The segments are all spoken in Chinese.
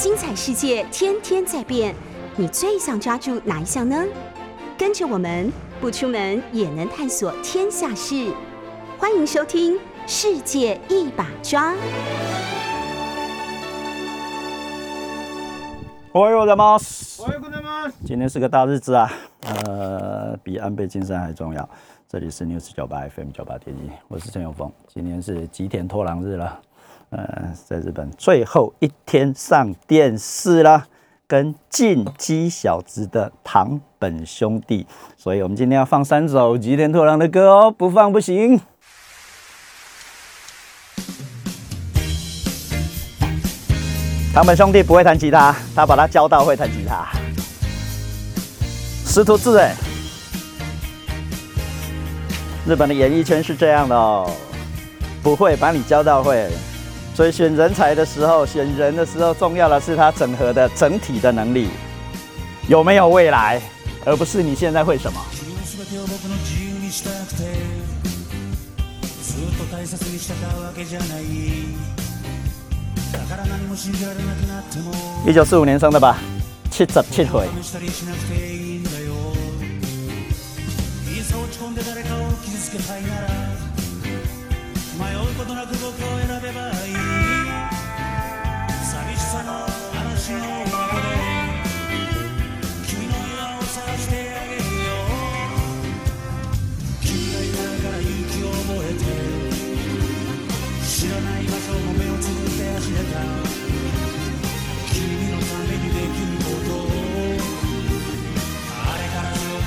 精彩世界天天在变，你最想抓住哪一项呢？跟着我们不出门也能探索天下事，欢迎收听《世界一把抓》。おはようございます。今天是个大日子啊，呃，比安倍晋三还重要。这里是 News 九八 FM 九八点一，我是陈永峰。今天是吉田拓郎日了。 呃，在日本最后一天上电视啦，跟进击小子的堂本兄弟，所以我们今天要放三首吉田拓郎的歌哦，不放不行。堂本兄弟不会弹吉他，他把他教到会弹吉他，师徒制哎。日本的演艺圈是这样的哦，不会把你教到会。所以选人才的时候，选人的时候，重要的是他整合的整体的能力，有没有未来，而不是你现在会什么。一九四五年生的吧，七十七岁。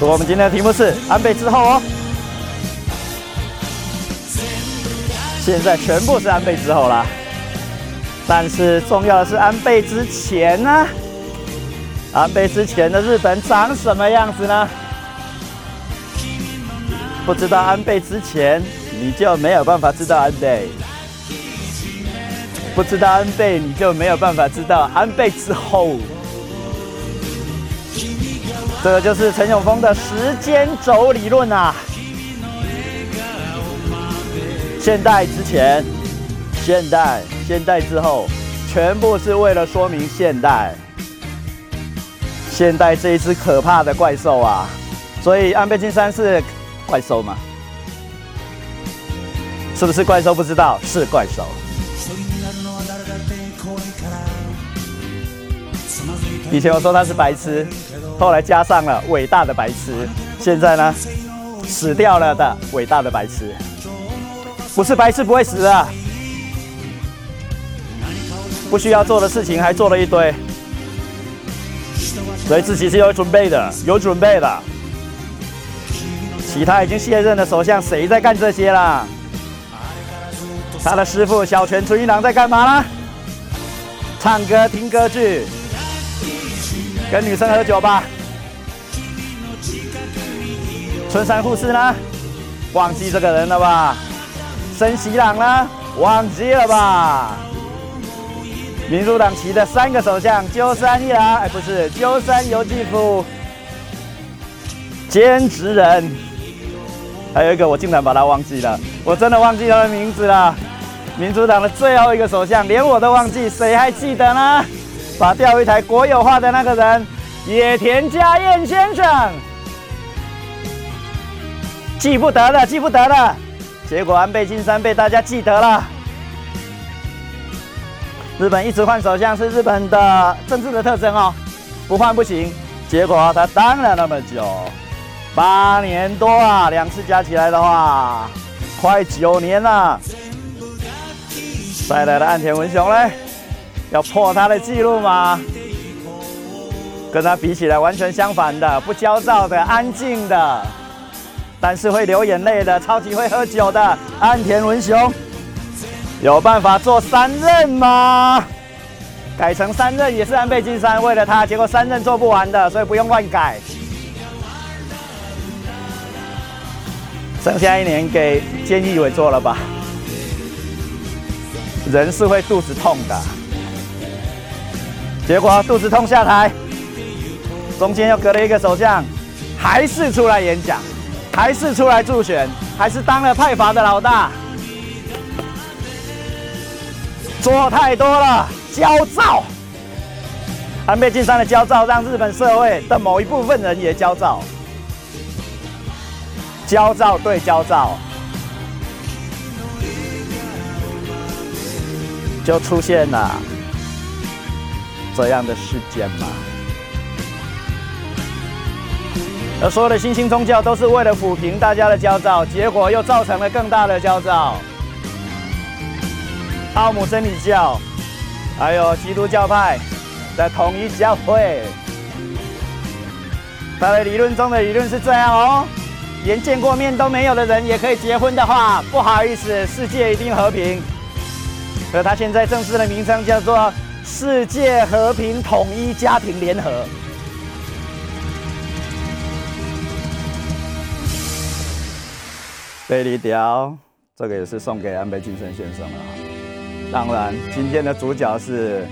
我们今天的题目是安倍之后哦，现在全部是安倍之后啦，但是重要的是安倍之前呢？安倍之前的日本长什么样子呢？不知道安倍之前，你就没有办法知道安倍；不知道安倍，你就没有办法知道安倍之后。这个就是陈永峰的时间轴理论啊！现代之前，现代，现代之后，全部是为了说明现代。现代这一只可怕的怪兽啊！所以安倍晋三是怪兽吗？是不是怪兽？不知道，是怪兽。以前我说他是白痴。后来加上了伟大的白痴，现在呢，死掉了的伟大的白痴，不是白痴不会死的，不需要做的事情还做了一堆，所以自己是有准备的，有准备的。其他已经卸任的首相谁在干这些啦？他的师傅小泉纯一郎在干嘛呢？唱歌听歌剧。跟女生喝酒吧。春山富士呢？忘记这个人了吧？森喜朗呢？忘记了吧？民主党旗的三个首相：鸠山一郎，哎，不是鸠山由纪夫，兼职人，还有一个我竟然把他忘记了，我真的忘记他的名字了。民主党的最后一个首相，连我都忘记，谁还记得呢？把钓鱼台国有化的那个人，野田佳彦先生，记不得了，记不得了。结果安倍晋三被大家记得了。日本一直换首相是日本的政治的特征哦，不换不行。结果他当了那么久，八年多啊，两次加起来的话，快九年了。再来的岸田文雄嘞？要破他的记录吗？跟他比起来，完全相反的，不焦躁的，安静的，但是会流眼泪的，超级会喝酒的岸田文雄，有办法做三任吗？改成三任也是安倍晋三为了他，结果三任做不完的，所以不用乱改。剩下一年给菅义伟做了吧，人是会肚子痛的。结果肚子痛下台，中间又隔了一个首相，还是出来演讲，还是出来助选，还是当了派阀的老大，做太多了，焦躁，安倍晋三的焦躁，让日本社会的某一部分人也焦躁。焦躁对焦躁，就出现了这样的事件嘛。而所有的新兴宗教都是为了抚平大家的焦躁，结果又造成了更大的焦躁。奥姆真理教，还有基督教派的统一教会，他的理论中的理论是这样哦，连见过面都没有的人也可以结婚的话，不好意思，世界一定和平。而他现在正式的名称叫做世界和平统一家庭联合。贝利雕，这个也是送给安倍晋三先生了。当然，今天的主角是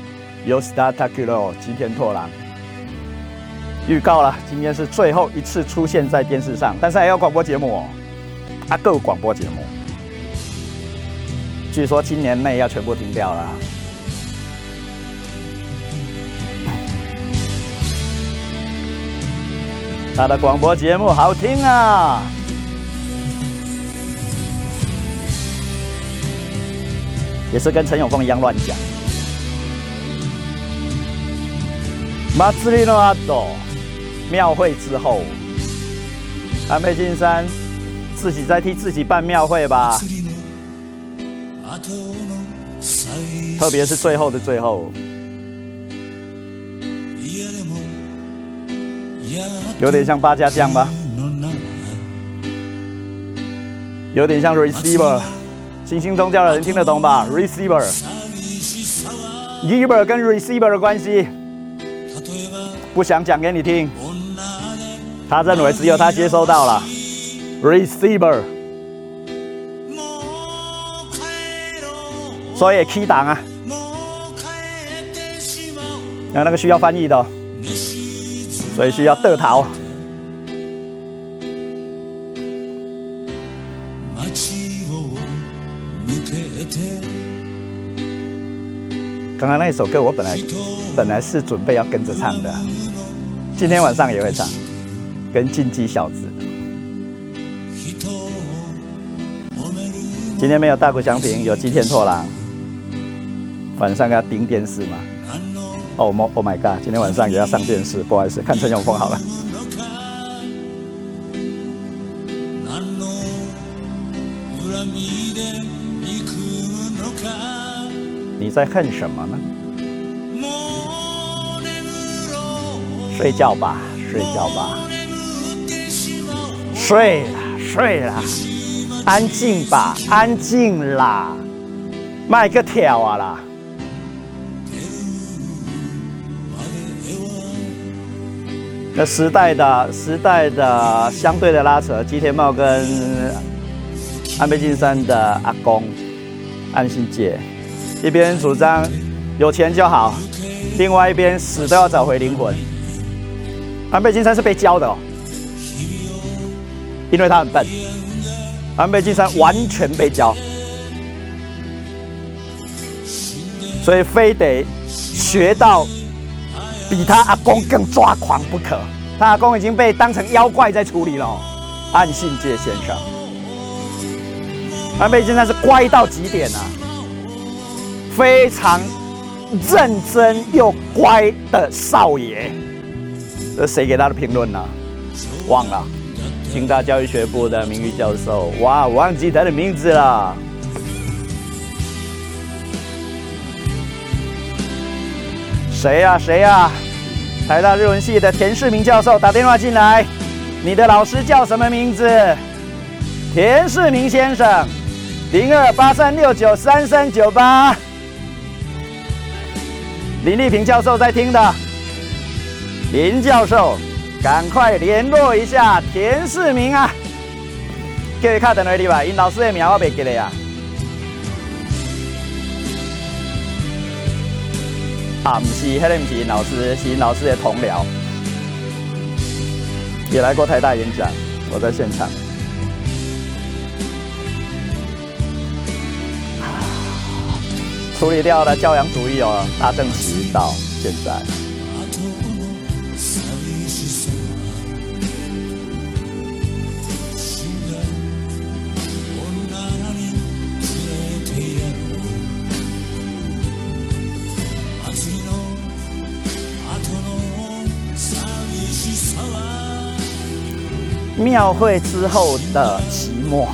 Yoshida Takuro 吉田拓郎。预告了，今天是最后一次出现在电视上，但是还有广播节目哦，啊，够广播节目。据说今年内要全部停掉了。他的广播节目好听啊！也是跟陈永丰一样乱讲。祭りのあと，庙会之后，安倍晋三自己在替自己办庙会吧？特别是最后的最后， 有点像八家将吧？有点像 receiver。新兴宗教的人听得懂吧？Receiver，Giver 跟 Receiver 的关系，不想讲给你听。他认为只有他接收到了 Receiver，所以 key 档啊，那那个需要翻译的，所以需要得逃。刚刚那一首歌，我本来本来是准备要跟着唱的，今天晚上也会唱，跟进击小子。今天没有大谷翔平，有吉田拓郎。晚上要盯电视吗？哦，Oh Oh my God！今天晚上也要上电视，不好意思，看陈永丰好了。你在恨什么呢？睡觉吧，睡觉吧，睡了，睡了，安静吧，安静啦，卖个跳啊啦！时代的时代的相对的拉扯，吉田茂跟安倍晋三的阿公安信介。一边主张有钱就好，另外一边死都要找回灵魂。安倍晋三是被教的哦，因为他很笨。安倍晋三完全被教，所以非得学到比他阿公更抓狂不可。他阿公已经被当成妖怪在处理了。岸信介先生，安倍晋三是乖到极点啊！非常认真又乖的少爷，这谁给他的评论呢？忘了，清大教育学部的名誉教授。哇，我忘记他的名字了。谁呀？谁呀？台大日文系的田世明教授打电话进来，你的老师叫什么名字？田世明先生，零二八三六九三三九八。林立平教授在听的，林教授，赶快联络一下田世明啊！各位卡等来的吧，因老师的名我没记得呀。啊，不是，那个不是老师，是老师的同僚，也来过台大演讲，我在现场。处理掉了教养主义哦，大正时到现在，庙会之后的寂寞。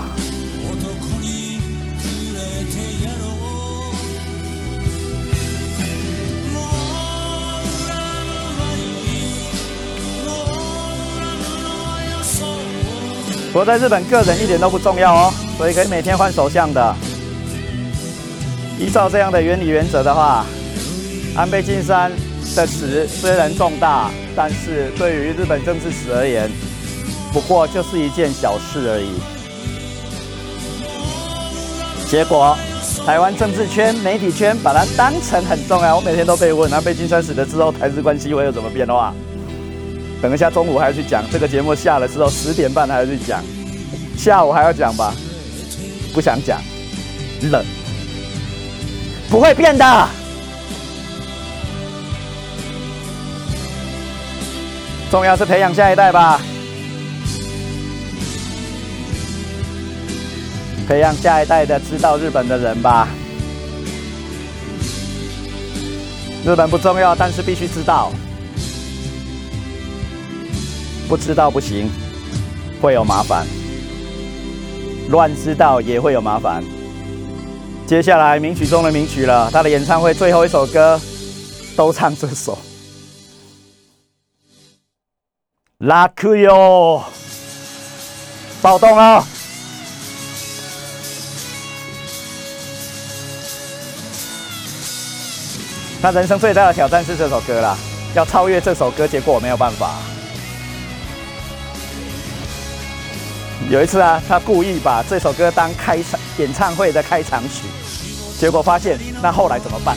我在日本个人一点都不重要哦，所以可以每天换首相的。依照这样的原理原则的话，安倍晋三的死虽然重大，但是对于日本政治史而言，不过就是一件小事而已。结果，台湾政治圈、媒体圈把它当成很重要。我每天都被问，那被金三死了之后，台日关系会有什么变化？等一下中午还要去讲，这个节目下了之后十点半还要去讲，下午还要讲吧？不想讲，冷。不会变的，重要是培养下一代吧，培养下一代的知道日本的人吧。日本不重要，但是必须知道，不知道不行，会有麻烦，乱知道也会有麻烦。接下来名曲中的名曲了，他的演唱会最后一首歌都唱这首。拉克哟，暴动了！他人生最大的挑战是这首歌啦，要超越这首歌，结果我没有办法。有一次啊，他故意把这首歌当开场演唱会的开场曲，结果发现，那后来怎么办？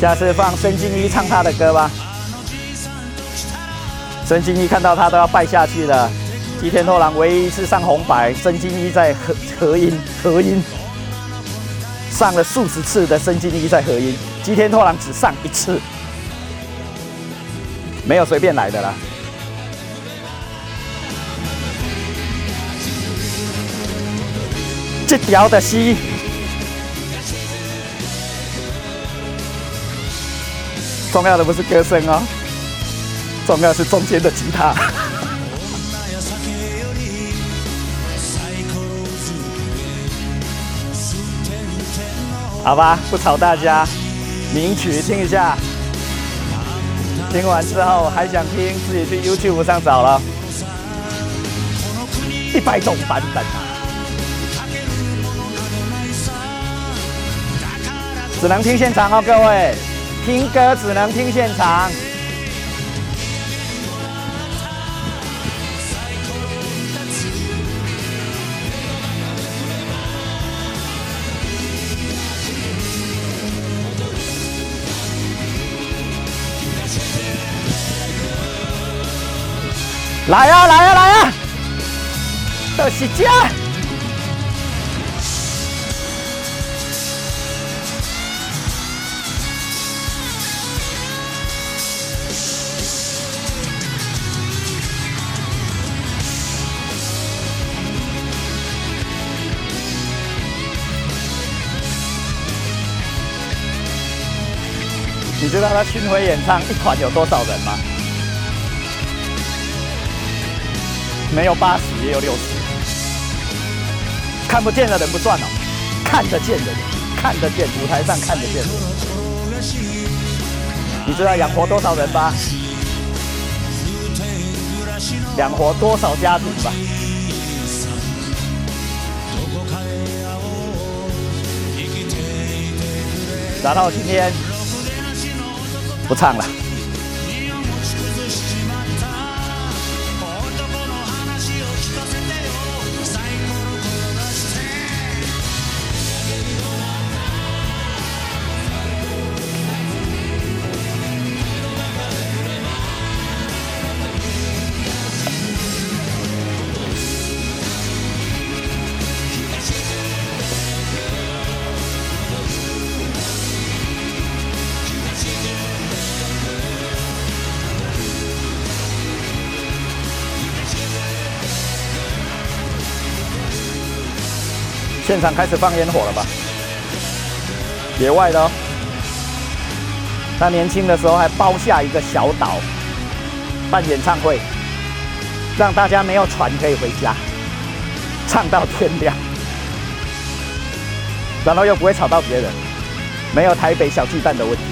下次放申京一唱他的歌吧。申京一看到他都要败下去了。吉田拓郎唯一一次上红白，申京一在和和音合音。上了数十次的申京一在和音，吉田拓郎只上一次，没有随便来的啦。这条的戏，重要的不是歌声哦，重要是中间的吉他。好吧，不吵大家，名曲听一下。听完之后还想听，自己去 YouTube 上找了，一百种版本，只能听现场哦，各位，听歌只能听现场。来呀、啊，来呀、啊，来呀、啊！都是家。你知道他巡回演唱一团有多少人吗？没有八十也有六十，看不见的人不算哦，看得见的人，看得见舞台上看得见的人，你知道养活多少人吧？养活多少家庭吧？然后今天不唱了。现场开始放烟火了吧？野外的哦。他年轻的时候还包下一个小岛办演唱会，让大家没有船可以回家，唱到天亮，然后又不会吵到别人，没有台北小巨蛋的问题。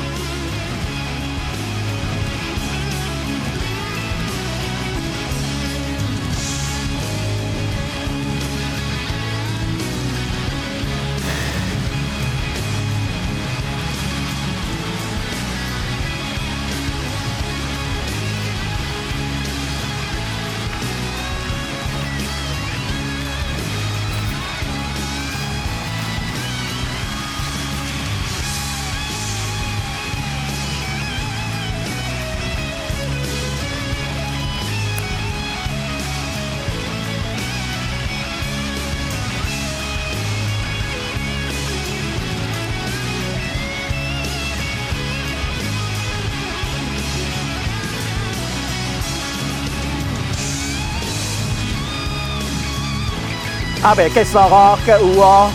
阿未结束哦，还有哦。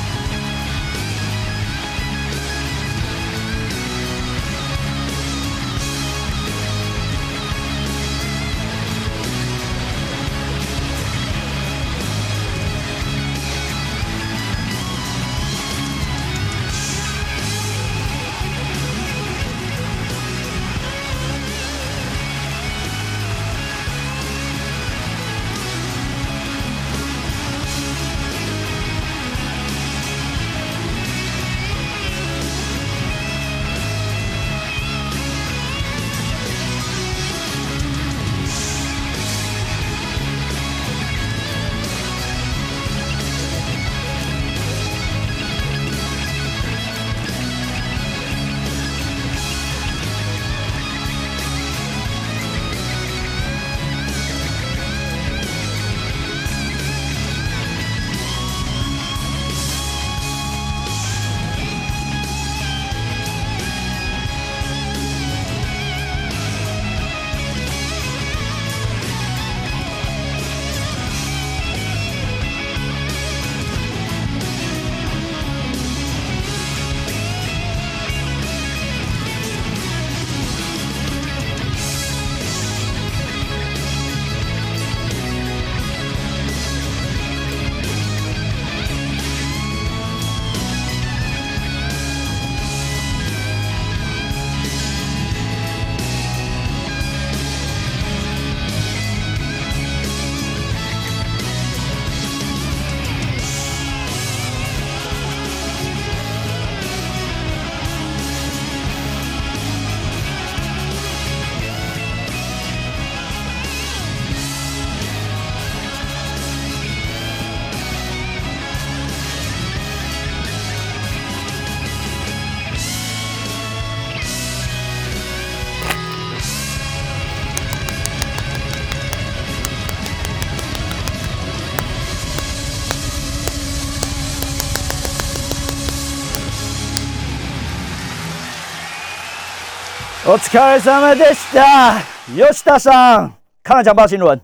お疲れ様でした。吉田さん，看了强暴新闻。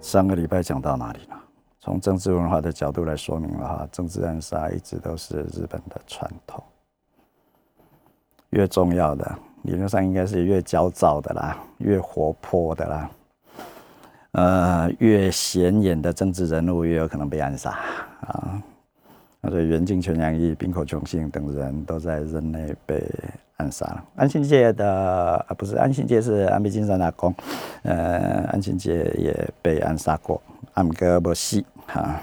上个礼拜讲到哪里了？从政治文化的角度来说明了哈，政治暗杀一直都是日本的传统。越重要的，理论上应该是越焦躁的啦，越活泼的啦。 呃，越显眼的政治人物越有可能被暗杀啊！那所以远近泉洋一、滨口琼信等人都在任内被暗杀了。安信介的啊，不是安信介是安倍晋三的阿公，呃，安信介也被暗杀过，安哥不西哈。啊，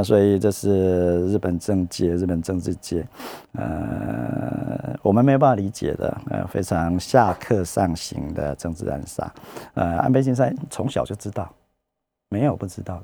所以这是日本政界、日本政治界，呃，我们没有办法理解的，呃，非常下克上行的政治暗杀。呃，安倍晋三从小就知道，没有不知道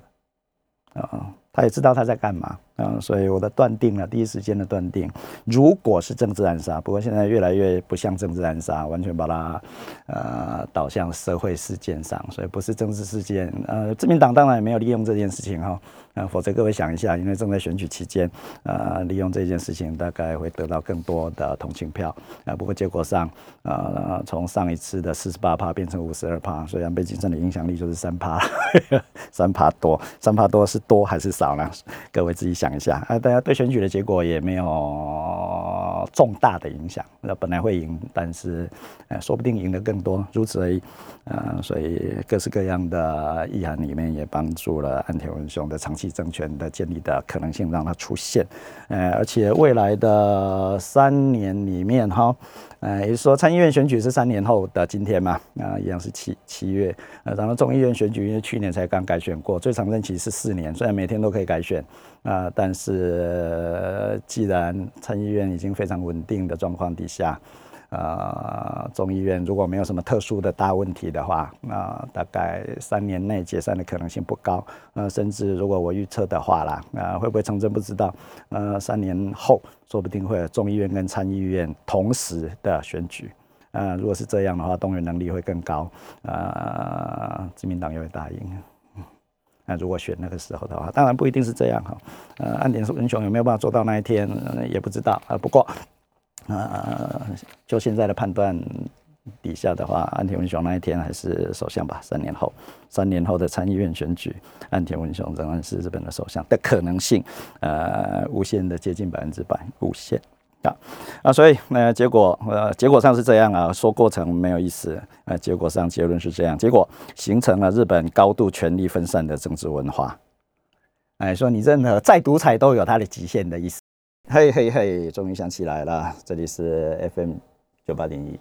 的，啊、他也知道他在干嘛。嗯，所以我的断定呢，第一时间的断定，如果是政治暗杀，不过现在越来越不像政治暗杀，完全把它呃导向社会事件上，所以不是政治事件。呃，自民党当然也没有利用这件事情哈，呃，否则各位想一下，因为正在选举期间，呃，利用这件事情大概会得到更多的同情票。啊，不过结果上，呃，从上一次的四十八趴变成五十二趴，所以安倍晋三的影响力就是三趴，三趴多，三趴多是多还是少呢？各位自己想。讲一下啊，大家对选举的结果也没有重大的影响。那本来会赢，但是呃，说不定赢得更多，如此而已。呃，所以各式各样的意涵里面也帮助了安田文雄的长期政权的建立的可能性让它出现。呃，而且未来的三年里面哈。呃，也就是说，参议院选举是三年后的今天嘛？啊，一样是七七月。呃，然后众议院选举因为去年才刚改选过，最长任期是四年，虽然每天都可以改选啊，但是既然参议院已经非常稳定的状况底下。呃，众议院如果没有什么特殊的大问题的话，那、呃、大概三年内解散的可能性不高。呃，甚至如果我预测的话啦，呃，会不会成真不知道。呃，三年后说不定会有众议院跟参议院同时的选举。呃，如果是这样的话，动员能力会更高。呃，自民党也会大赢。那、如果选那个时候的话，当然不一定是这样哈。呃，岸田文雄有没有办法做到那一天，也不知道。啊、不过。呃，就现在的判断底下的话，岸田文雄那一天还是首相吧。三年后，三年后的参议院选举，岸田文雄仍然是日本的首相的可能性，呃，无限的接近百分之百，无限啊啊！所以呃，结果呃，结果上是这样啊，说过程没有意思，呃，结果上结论是这样，结果形成了日本高度权力分散的政治文化。哎，说你任何再独裁都有它的极限的意思。嘿嘿嘿，终于想起来了，这里是 FM 九八点一，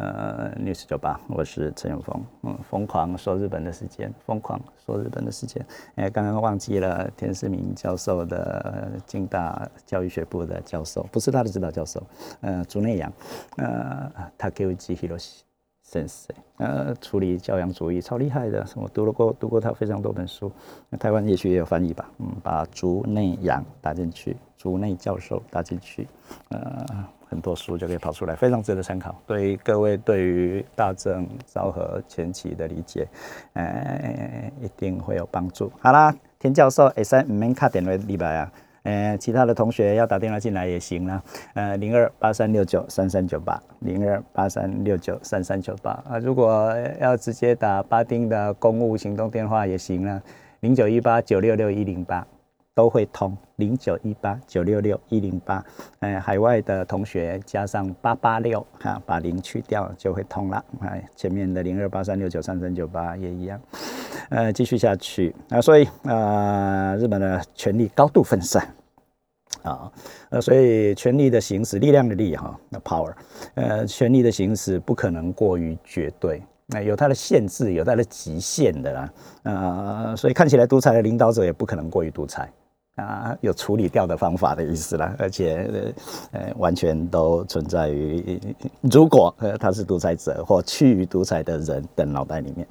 呃，News 九八，我是陈永峰，嗯，疯狂说日本的时间，疯狂说日本的时间，哎，刚刚忘记了田世明教授的京大教育学部的教授，不是他的指导教授，呃，竹内阳，呃，Takeuchi Hiroshi。先生，呃，处理教养主义超厉害的，我读了过读过他非常多本书，台湾也许也有翻译吧，嗯，把竹内阳打进去，竹内教授打进去，呃，很多书就可以跑出来，非常值得参考。对于各位对于大正昭和前期的理解，呃，一定会有帮助。好啦，田教授，会使唔免卡电话礼拜啊。呃，其他的同学要打电话进来也行啦。呃，零二八三六九三三九八，零二八三六九三三九八啊。如果要直接打巴丁的公务行动电话也行啦，零九一八九六六一零八都会通，零九一八九六六一零八。呃，海外的同学加上八八六哈，把零去掉就会通了。哎，前面的零二八三六九三三九八也一样。呃，继续下去啊，所以啊、呃，日本的权力高度分散啊，呃，所以权力的行使，力量的力哈，那 power，呃，权力的行使不可能过于绝对，那、有它的限制，有它的极限的啦，啊、呃，所以看起来独裁的领导者也不可能过于独裁。啊，有处理掉的方法的意思啦，而且呃，完全都存在于如果呃他是独裁者或趋于独裁的人的脑袋里面，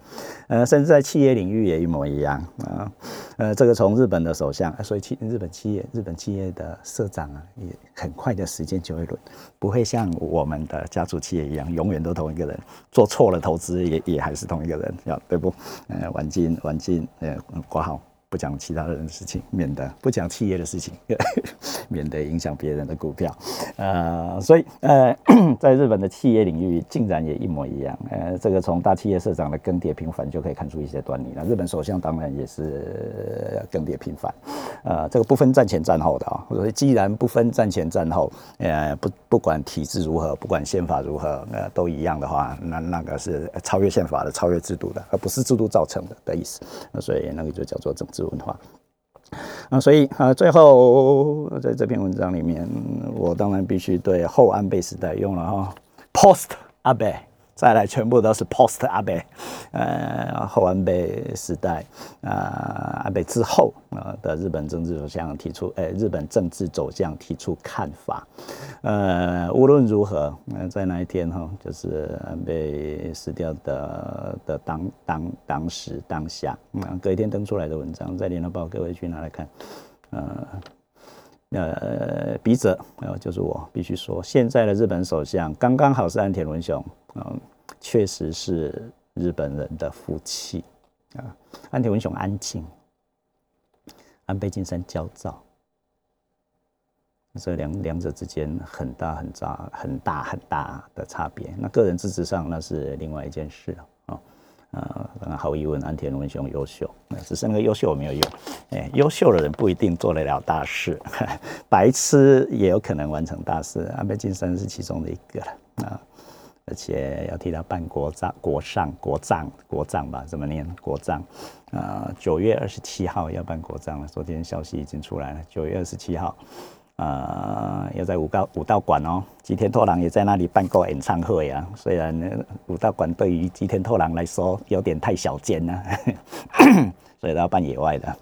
呃，甚至在企业领域也一模一样啊，呃，这个从日本的首相，所以企日本企业日本企业的社长啊，也很快的时间就会轮，不会像我们的家族企业一样，永远都同一个人，做错了投资也也还是同一个人，要对不？呃，晚进晚进，呃，挂号。不讲其他人的事情，免得不讲企业的事情，免得影响别人的股票。呃，所以呃，在日本的企业领域，竟然也一模一样。呃，这个从大企业社长的更迭频繁就可以看出一些端倪了。日本首相当然也是更迭频繁。呃，这个不分战前战后的啊，所以既然不分战前战后，呃，不不管体制如何，不管宪法如何，呃，都一样的话，那那个是超越宪法的、超越制度的，而不是制度造成的的意思。那所以那个就叫做政治。文化。啊，所以啊，最后在这篇文章里面，我当然必须对后安倍时代用了哈，post 安倍，再来全部都是 post 安倍，呃，后安倍时代啊，安倍之后啊，的日本政治走向提出，呃，日本政治走向提出看法。呃，无论如何，在那一天哈，就是安倍死掉的的当当当时当下，嗯，隔一天登出来的文章，在联合报各位去拿来看，呃。呃，笔者，呃，就是我必须说，现在的日本首相刚刚好是岸田文雄，嗯，确实是日本人的福气啊。安田文雄安静，安倍晋三焦躁，这两两者之间很大很大很大很大的差别。那个人资质上那是另外一件事了。啊，当然毫无疑问，安田文雄优秀，只是那个优秀我没有用。哎，优秀的人不一定做得了大事，白痴也有可能完成大事。安倍晋三是其中的一个了啊，而且要替他办国葬、国丧、国葬、国葬吧？怎么念？国葬啊，九月二十七号要办国葬了。昨天消息已经出来了，九月二十七号。呃，要在武道武道馆哦，吉田拓郎也在那里办过演唱会啊。虽然武道馆对于吉田拓郎来说有点太小间了，所以他要办野外的，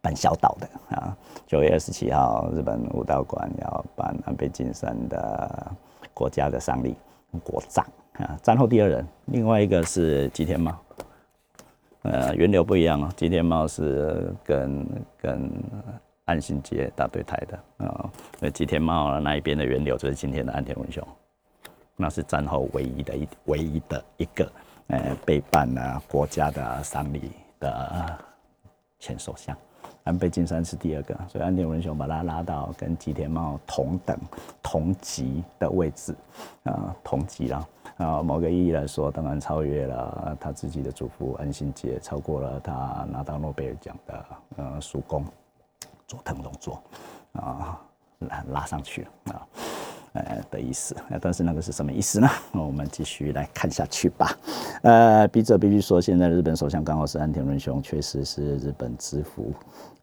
办小岛的啊。九月二十七号，日本武道馆要办安倍晋三的国家的丧礼国葬啊。战后第二人，另外一个是吉田茂，呃，源流不一样哦。吉田茂是跟跟。岸信介打对台的啊，那吉田茂那一边的源流就是今天的岸田文雄，那是战后唯一的一唯一的一个呃背叛了国家的丧礼的前首相，安倍晋三是第二个，所以安田文雄把他拉到跟吉田茂同等同级的位置啊，同级了啊，某个意义来说，当然超越了他自己的祖父安信介，超过了他拿到诺贝尔奖的呃叔公。佐藤荣作啊，拉拉上去了啊，的意思，但是那个是什么意思呢？我们继续来看下去吧。呃，笔者必须说，现在日本首相刚好是岸田文雄，确实是日本之福。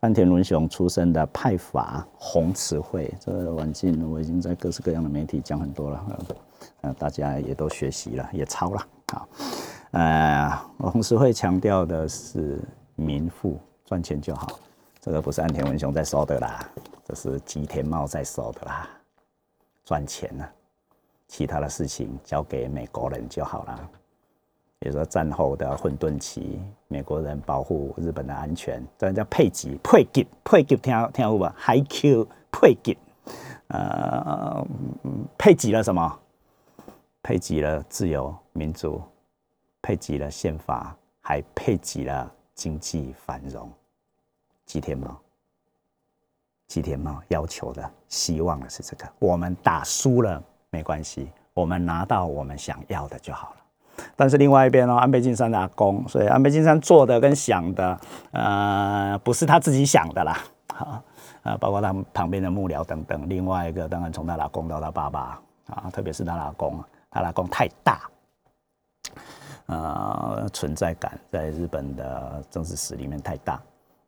岸田文雄出身的派阀红池会，这个晚近我已经在各式各样的媒体讲很多了，呃，大家也都学习了，也抄了啊。呃，红池会强调的是民富，赚钱就好。这个不是岸田文雄在说的啦，这是吉田茂在说的啦。赚钱呢，其他的事情交给美国人就好了。比如说战后的混沌期，美国人保护日本的安全，这叫配给，配给，配给，听听有无？High Q 配给，呃，配给了什么？配给了自由民主，配给了宪法，还配给了经济繁荣。吉田茂，吉田茂要求的、希望的是这个：我们打输了没关系，我们拿到我们想要的就好了。但是另外一边呢，安倍晋三的阿公，所以安倍晋三做的跟想的，呃，不是他自己想的啦。好，呃，包括他旁边的幕僚等等。另外一个，当然从他阿公到他爸爸啊，特别是他老公，他老公太大，呃，存在感在日本的政治史里面太大。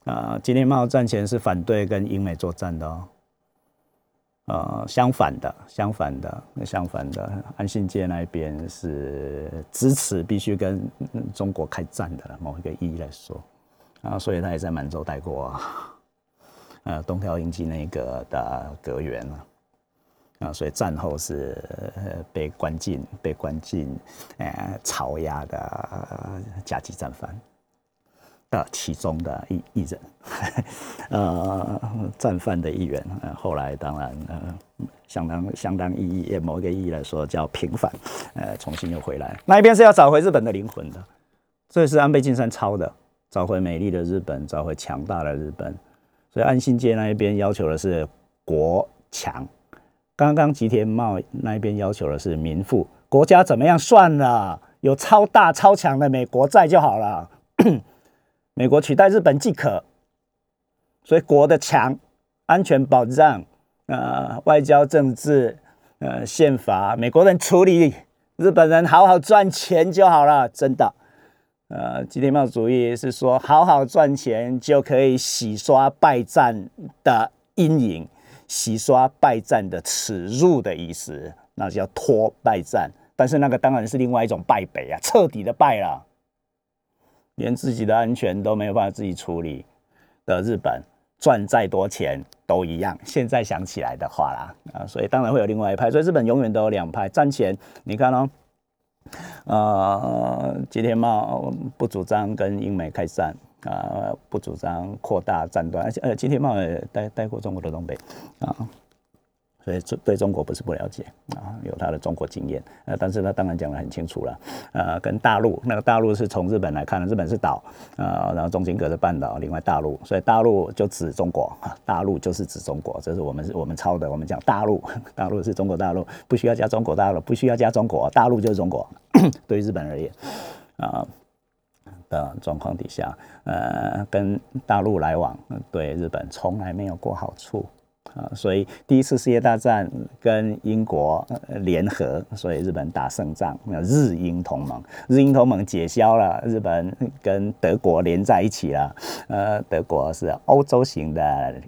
呃，吉田茂战前是反对跟英美作战的哦。呃，相反的，相反的，相反的，安信介那一边是支持必须跟中国开战的，某一个意义来说，啊，所以他也在满洲待过，呃，东条英机那个的阁员了，啊，所以战后是被关进被关进呃 巢押的甲级战犯。的其中的一一人，呃，战犯的一员，呃，后来当然呃，相当相当意义，某一个意义来说叫平反，呃，重新又回来，那一边是要找回日本的灵魂的，这是安倍晋三抄的，找回美丽的日本，找回强大的日本，所以安信街那一边要求的是国强，刚刚吉田茂那一边要求的是民富，国家怎么样算了，有超大超强的美国在就好了。美国取代日本即可，所以国的强、安全保障、呃，外交政治、呃，宪法，美国人处理，日本人好好赚钱就好了，真的。呃，吉田茂主义是说，好好赚钱就可以洗刷败战的阴影，洗刷败战的耻辱的意思，那叫拖败战。但是那个当然是另外一种败北啊，彻底的败了。连自己的安全都没有办法自己处理，的日本赚再多钱都一样。现在想起来的话啦，啊，所以当然会有另外一派。所以日本永远都有两派，战前你看哦，呃，吉田茂不主张跟英美开战。啊，不主张扩大战端，而且呃，金田茂也待待过中国的东北啊，所以对中国不是不了解啊，有他的中国经验，呃，但是他当然讲得很清楚了，呃，跟大陆那个大陆是从日本来看的，日本是岛啊，然后中间隔着半岛，另外大陆，所以大陆就指中国，大陆就是指中国，这是我们是我们抄的，我们讲大陆，大陆是中国大陆，不需要加中国大陆，不需要加中国，大陆就是中国，对于日本而言啊。的状况底下，呃，跟大陆来往对日本从来没有过好处啊，所以第一次世界大战跟英国联合，所以日本打胜仗，日英同盟，日英同盟解消了，日本跟德国连在一起了，呃，德国是欧洲型的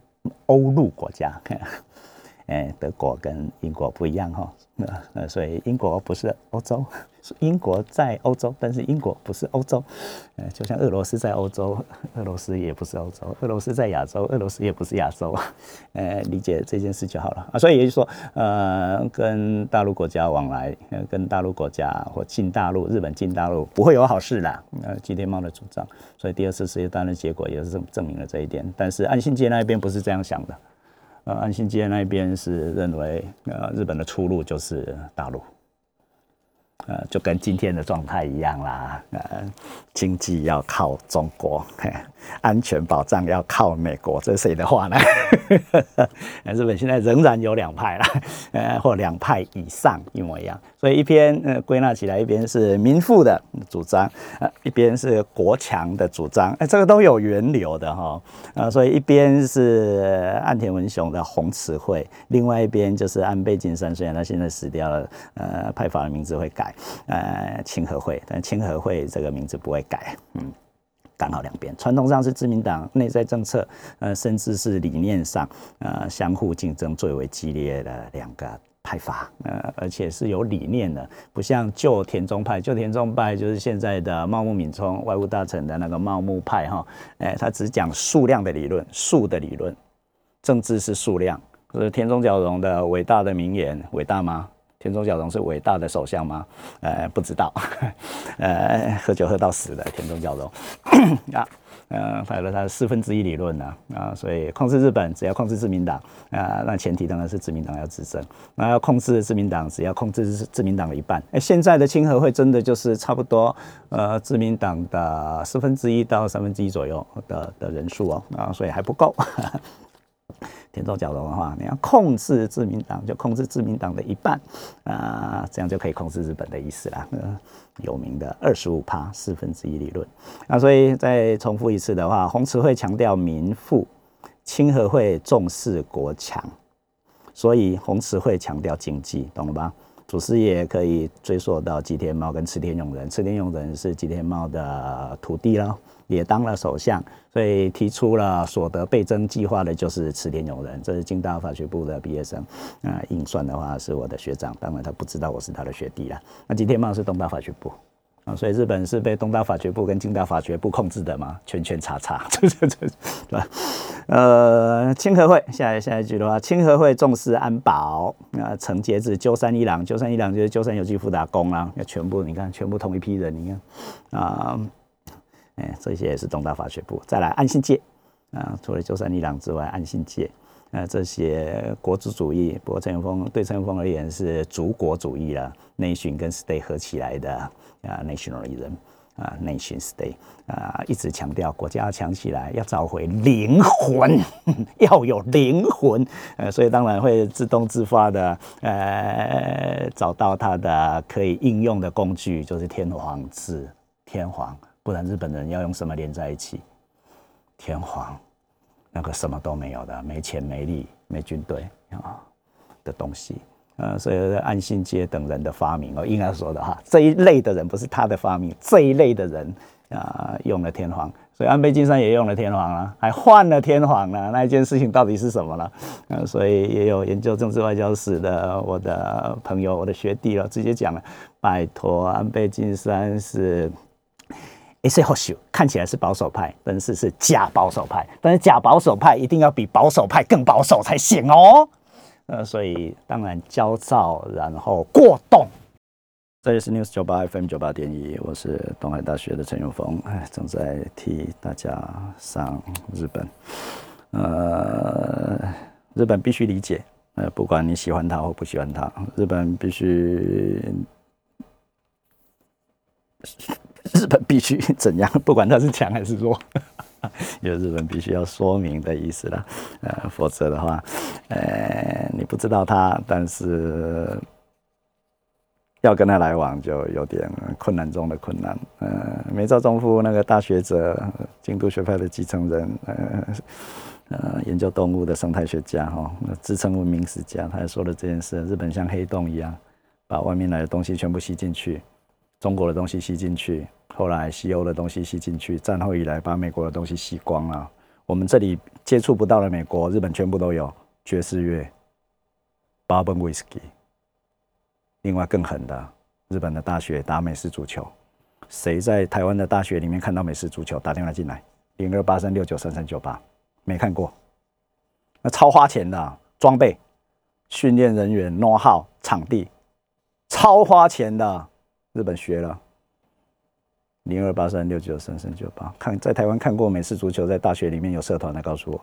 欧陆国家，哎，德国跟英国不一样哈。呃，所以英国不是欧洲，是 英国在欧洲，但是英国不是欧洲。呃，就像俄罗斯在欧洲，俄罗斯也不是欧洲；俄罗斯在亚洲，俄罗斯也不是亚洲。呃，理解这件事就好了啊。所以也就是说，呃，跟大陆国家往来，呃，跟大陆国家或进大陆，日本进大陆不会有好事的。呃，吉田茂的主张，所以第二次世界大战结果也是证证明了这一点。但是岸信介那边不是这样想的。呃，安信街那边是认为，呃，日本的出路就是大陆，呃，就跟今天的状态一样啦，呃，经济要靠中国，安全保障要靠美国，这是谁的话呢？日本现在仍然有两派啦，呃，或两派以上一模一样。所以一边呃归纳起来，一边是民富的主张，呃，一边是国强的主张，哎，这个都有源流的哈，呃，所以一边是岸田文雄的红词会，另外一边就是安倍晋三，虽然他现在死掉了，呃，派阀的名字会改，呃，清和会，但清和会这个名字不会改，嗯。刚好两边，传统上是自民党内在政策，呃，甚至是理念上，呃，相互竞争最为激烈的两个派阀，呃，而且是有理念的，不像旧田中派，旧田中派就是现在的茂木敏充外务大臣的那个茂木派哈，哎，他只讲数量的理论，数的理论，政治是数量，可是田中角荣的伟大的名言，伟大吗？田中角荣是伟大的首相吗？呃，不知道。呃，喝酒喝到死的田中角荣 啊，呃，还有他的四分之一理论呢啊，所以控制日本只要控制自民党啊，那前提当然是自民党要执政。那要控制自民党，只要控制自民党的一半。哎，现在的清和会真的就是差不多呃，自民党的四分之一到三分之一左右的的人数哦啊，所以还不够。田中角荣的话，你要控制自民党，就控制自民党的一半啊，这样就可以控制日本的意思啦。有名的二十五趴四分之一理论。那所以再重复一次的话，红池会强调民富，清和会重视国强，所以红池会强调经济，懂了吧？祖师爷可以追溯到吉田茂跟池田勇人，池田勇人是吉田茂的徒弟了。也当了首相，所以提出了所得倍增计划的就是池田勇人，这是京大法学部的毕业生，啊、呃，硬算的话是我的学长，当然他不知道我是他的学弟了。那吉田茂是东大法学部，啊，所以日本是被东大法学部跟京大法学部控制的嘛，圈圈叉叉，对吧？呃，清和会下一下一句的话，清和会重视安保，啊，承接至鸠山一郎，鸠山一郎就是鸠山由纪夫打工啊，要全部你看，全部同一批人，你看啊。哎，这些也是东大法学部。再来安信介啊，除了鸠山一郎之外，安信介啊，这些国族主义，不过陈永峰对陈永峰而言是族国主义了，nation 跟 state 合起来的啊，nationalism 啊，nation state 啊，一直强调国家要强起来，要找回灵魂，要有灵魂，呃，所以当然会自动自发的呃找到它的可以应用的工具，就是天皇制，天皇。不然日本人要用什么连在一起？天皇那个什么都没有的，没钱、没力、没军队啊的东西。呃，所以安信介等人的发明，我应该说的哈，这一类的人不是他的发明，这一类的人啊用了天皇，所以安倍晋三也用了天皇了，还换了天皇了。那一件事情到底是什么呢？呃，所以也有研究政治外交史的我的朋友、我的学弟了，直接讲了，拜托，安倍晋三是。，是保守，看起来是保守派，但是是假保守派。但是假保守派一定要比保守派更保守才行哦。呃，所以当然焦躁，然后过动。这里是 News 九八 FM 九八点一，我是东海大学的陈永峰，哎，正在替大家上日本。呃，日本必须理解，呃，不管你喜欢他或不喜欢他，日本必须，日本必须怎样？不管他是强还是弱，有日本必须要说明的意思了。呃，否则的话，呃，你不知道他，但是。要跟他来往就有点困难中的困难。呃，梅泽忠夫那个大学者，京都学派的继承人，呃呃，研究动物的生态学家哈，自称文明史家，他还说了这件事：日本像黑洞一样，把外面来的东西全部吸进去，中国的东西吸进去，后来西欧的东西吸进去，战后以来把美国的东西吸光了。我们这里接触不到的美国、日本全部都有爵士乐，Bourbon Whisky。另外更狠的，日本的大学打美式足球，谁在台湾的大学里面看到美式足球？打电话进来，零二八三六九三三九八，没看过，那超花钱的装备、训练人员、know how、场地，超花钱的，日本学了，零二八三六九三三九八，看在台湾看过美式足球，在大学里面有社团的，告诉我。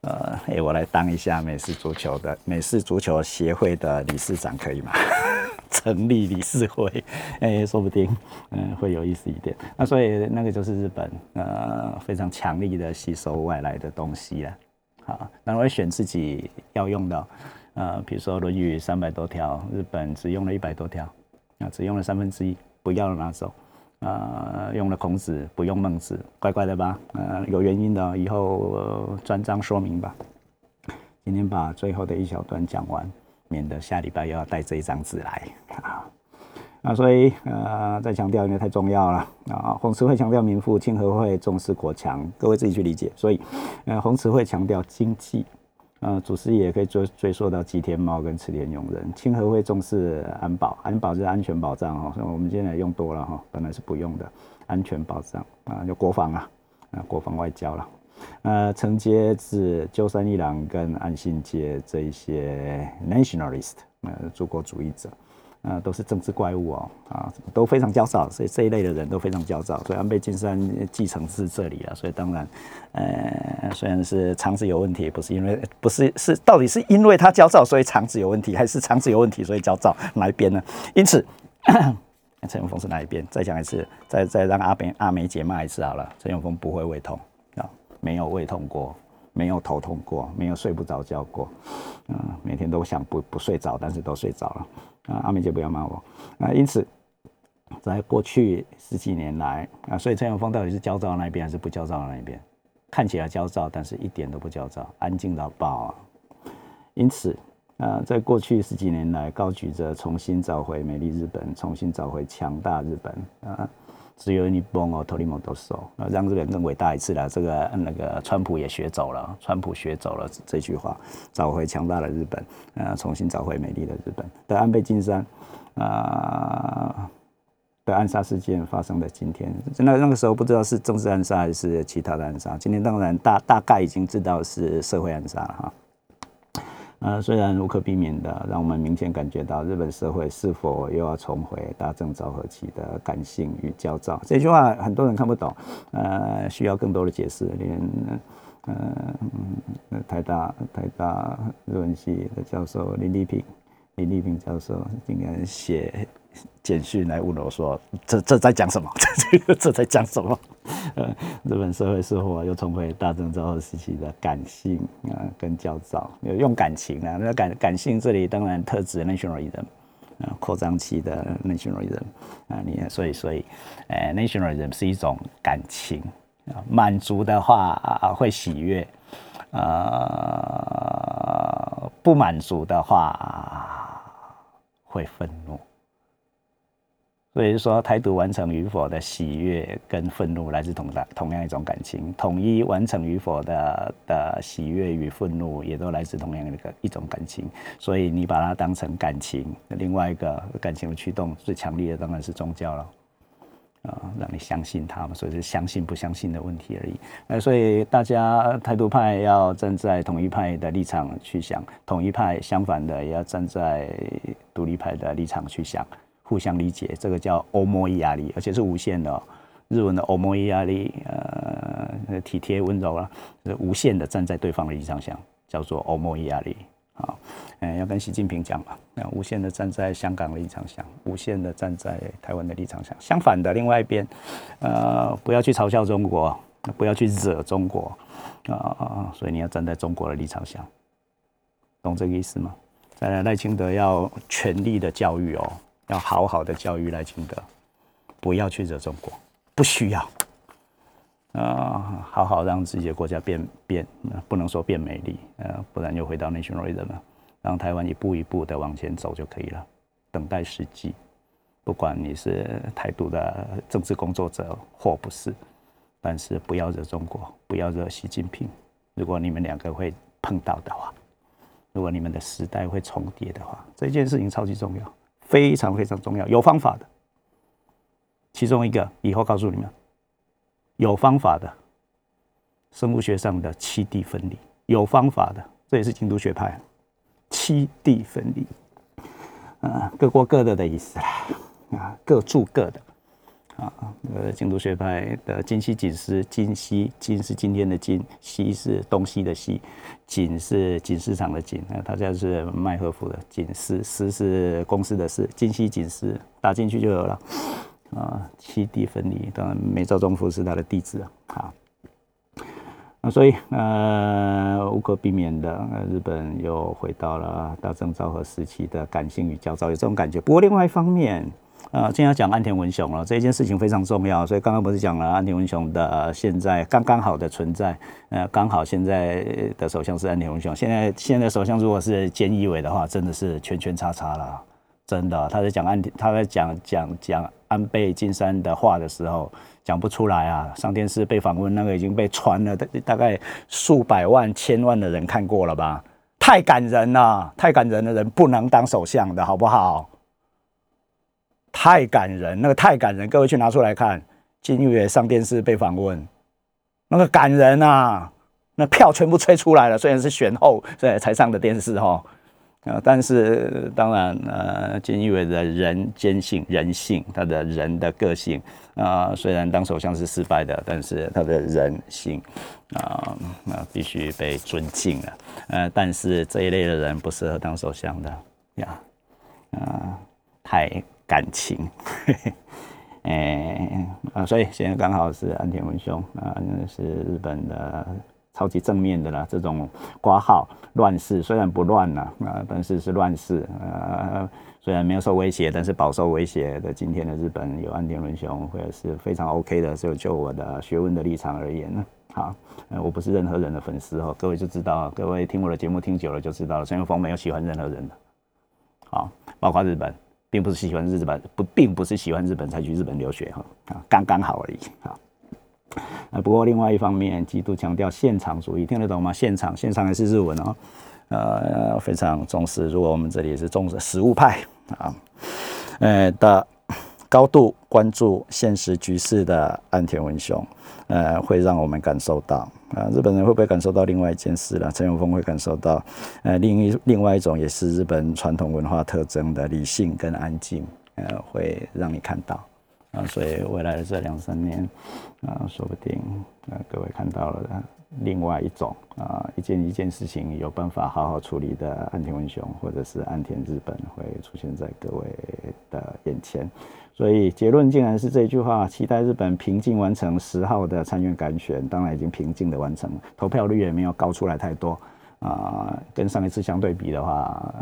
呃，哎，我来当一下美式足球的美式足球协会的理事长，可以吗？成立理事会，哎，说不定，嗯，会有意思一点。那所以那个就是日本，呃，非常强力的吸收外来的东西了。好，那我会选自己要用的，呃，比如说《论语》三百多条，日本只用了一百多条，啊，只用了三分之一，不要拿走。呃，用了孔子，不用孟子，怪怪的吧？呃，有原因的，以后专章说明吧。今天把最后的一小段讲完，免得下礼拜又要带这一张纸来啊。啊所以呃，再强调，因为太重要了啊。红词会强调民富，清和会重视国强，各位自己去理解。所以，呃，红词会强调经济。呃，祖师爷可以追追溯到吉田茂跟池田勇人。清和会重视安保，安保就是安全保障哈。我们现在用多了哈，本来是不用的，安全保障啊，就国防啊，啊，国防外交了。呃，承接自鸠山一郎跟安信介这一些 nationalist，呃，祖国主义者。呃，都是政治怪物哦，啊，都非常焦躁，所以这一类的人都非常焦躁，所以安倍晋三继承自这里了，所以当然，呃，虽然是肠子有问题，不是因为不是是到底是因为他焦躁，所以肠子有问题，还是肠子有问题所以焦躁，哪一边呢？因此，陈永峰是哪一边？再讲一次，再再让阿北阿梅姐骂一次好了。陈永峰不会胃痛啊，没有胃痛过，没有头痛过，没有睡不着觉过，嗯，每天都想不不睡着，但是都睡着了。啊，阿美就不要骂我。啊，因此，在过去十几年来，啊，所以陈永峰到底是焦躁那一边，还是不焦躁的那一边？看起来焦躁，但是一点都不焦躁，安静到爆啊！因此，啊，在过去十几年来，高举着重新找回美丽日本，重新找回强大日本，啊。只有你崩哦，头里毛都熟，让日本更伟大一次了。这个那个川普也学走了，川普学走了这句话，找回强大的日本，呃，重新找回美丽的日本。的安倍晋三啊的暗杀事件发生的今天，那那个时候不知道是政治暗杀还是其他的暗杀，今天当然大大概已经知道是社会暗杀了哈。呃，虽然无可避免的，让我们明显感觉到日本社会是否又要重回大正昭和期的感性与焦躁。这句话很多人看不懂，呃，需要更多的解释。连呃，台大台大日文系的教授林立平，林立平教授竟然写。简讯来问我说：“ 这这在讲什么？这这这在讲什么？呃，日本社会似乎又重回大正昭和时期的感性啊，跟焦躁？有用感情啊？那感感性这里当然特指 nationalism 啊，扩张期的 nationalism 啊，你所以所以，呃，nationalism 是一种感情啊，满足的话啊会喜悦，呃，不满足的话会愤怒。”所以说，台独完成与否的喜悦跟愤怒来自同的同样一种感情；统一完成与否的的喜悦与愤怒，也都来自同样的一个一种感情。所以你把它当成感情，另外一个感情的驱动最强烈的当然是宗教了。啊，让你相信他们，所以是相信不相信的问题而已。呃，所以大家台独派要站在统一派的立场去想，统一派相反的也要站在独立派的立场去想，互相理解，这个叫欧摩伊亚力，而且是无限的哦。日文的欧摩伊亚力，呃，体贴温柔了，是无限的站在对方的立场想，叫做欧摩伊亚力。好，嗯，要跟习近平讲嘛，那无限的站在香港的立场想，无限的站在台湾的立场想。相反的，另外一边，呃，不要去嘲笑中国，不要去惹中国，啊，所以你要站在中国的立场想，懂这个意思吗？再来，赖清德要全力的教育哦，要好好的教育赖清德，不要去惹中国，不需要。啊，好好让自己的国家变变，不能说变美丽，呃，不然又回到 nationalism 了。让台湾一步一步的往前走就可以了，等待时机。不管你是台独的政治工作者或不是，但是不要惹中国，不要惹习近平。如果你们两个会碰到的话，如果你们的时代会重叠的话，这件事情超级重要，非常非常重要，有方法的。其中一个，以后告诉你们。有方法的，生物学上的七地分离，有方法的，这也是京都学派，七地分离，啊，各过各的的意思啦，啊，各住各的，啊，呃，京都学派的金西锦司，金西今是今天的金，西是东西的西，锦是锦市场的锦，那他家是卖和服的锦司，司是公司的司，金西锦司打进去就有了。啊，七地分离，当然梅州中富是他的弟子啊。好，那所以呃，无可避免的，日本又回到了大正昭和时期的感性与焦躁，有这种感觉。不过另外一方面，啊，今天要讲安田文雄了，这件事情非常重要。所以刚刚不是讲了安田文雄的现在刚刚好的存在，呃，刚好现在的首相是安田文雄。现在现在首相如果是菅义伟的话，真的是圈圈叉叉了。真的，他在讲安，他在讲讲讲安倍晋三的话的时候，讲不出来啊！上电视被访问，那个已经被传了大，大概数百万、千万的人看过了吧？太感人了，太感人的人不能当首相的好不好？太感人，那个太感人，各位去拿出来看。金玉也上电视被访问，那个感人啊！那票全部吹出来了，虽然是选后对才上的电视哈。啊，但是当然，呃，菅义伟的人坚信、人性，他的人的个性，啊、呃，虽然当首相是失败的，但是他的人性，啊、呃，那必须被尊敬了。呃，但是这一类的人不适合当首相的呀，啊、太感情，哎、啊，所以现在刚好是安田文雄啊，是日本的。超级正面的啦，这种挂号乱世虽然不乱呐啊，但是是乱世呃，虽然没有受威胁，但是饱受威胁的今天的日本有安田文雄，会是非常 OK 的。就就我的学问的立场而言呢，好，我不是任何人的粉丝哦，各位就知道，各位听我的节目听久了就知道了，陈永峰没有喜欢任何人的，好，包括日本，并不是喜欢日本，不，并不是喜欢日本才去日本留学哈啊，刚刚好而已，啊。啊，不过另外一方面，极度强调现场主义，听得懂吗？现场，现场还是日文哦，呃，非常重视。如果我们这里是重视实务派啊，呃的高度关注现实局势的岸田文雄，呃，会让我们感受到啊，日本人会不会感受到另外一件事呢？陈永峰会感受到，呃，另一另外一种也是日本传统文化特征的理性跟安静，呃，会让你看到。啊，所以未来的这两三年，啊，说不定啊，各位看到了另外一种啊，一件一件事情有办法好好处理的岸田文雄，或者是岸田日本会出现在各位的眼前。所以结论竟然是这句话：期待日本平静完成十号的参院改选，当然已经平静的完成了，投票率也没有高出来太多啊，跟上一次相对比的话，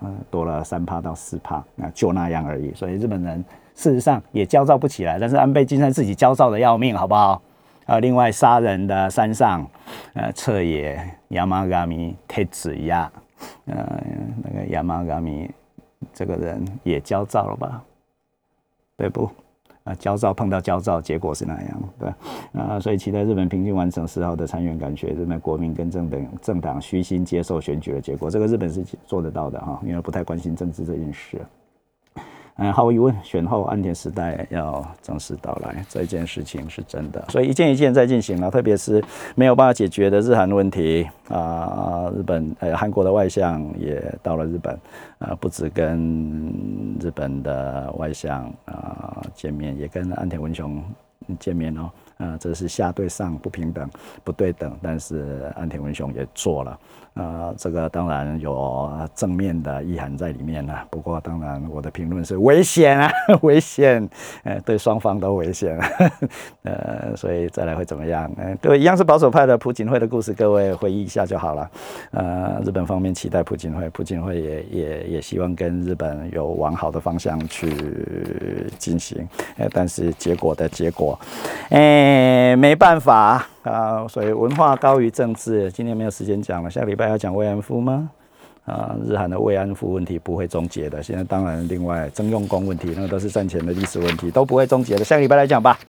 呃，多了三趴到四趴，那就那样而已。所以日本人。事实上也焦躁不起来，但是安倍晋三自己焦躁的要命，好不好？呃，另外杀人的山上，呃，彻野亚麻嘎米太子呀，呃，那个亚麻嘎米这个人也焦躁了吧？对不？啊、焦躁碰到焦躁，结果是那样，对啊、所以期待日本平静完成十号的参院改选，日本国民跟政等政党虚心接受选举的结果，这个日本是做得到的哈，因为不太关心政治这件事。嗯，毫无疑问，选后安田时代要正式到来，这件事情是真的。所以一件一件在进行了，特别是没有办法解决的日韩问题啊，日本呃韩国的外相也到了日本啊，不止跟日本的外相啊见面，也跟安田文雄见面哦。啊，这是下对上不平等、不对等，但是安田文雄也做了。啊，这个当然有正面的意涵在里面了。不过，当然我的评论是危险啊，危险，呃，对双方都危险。呃，所以再来会怎么样？呃，各位一样是保守派的朴槿惠的故事，各位回忆一下就好了。呃，日本方面期待朴槿惠，朴槿惠也也也希望跟日本有往好的方向去进行。呃，但是结果的结果，哎，没办法。啊，所以文化高于政治。今天没有时间讲了，下礼拜要讲慰安妇吗？啊，日韩的慰安妇问题不会终结的。现在当然，另外征用工问题，那个都是战前的历史问题，都不会终结的。下个礼拜来讲吧。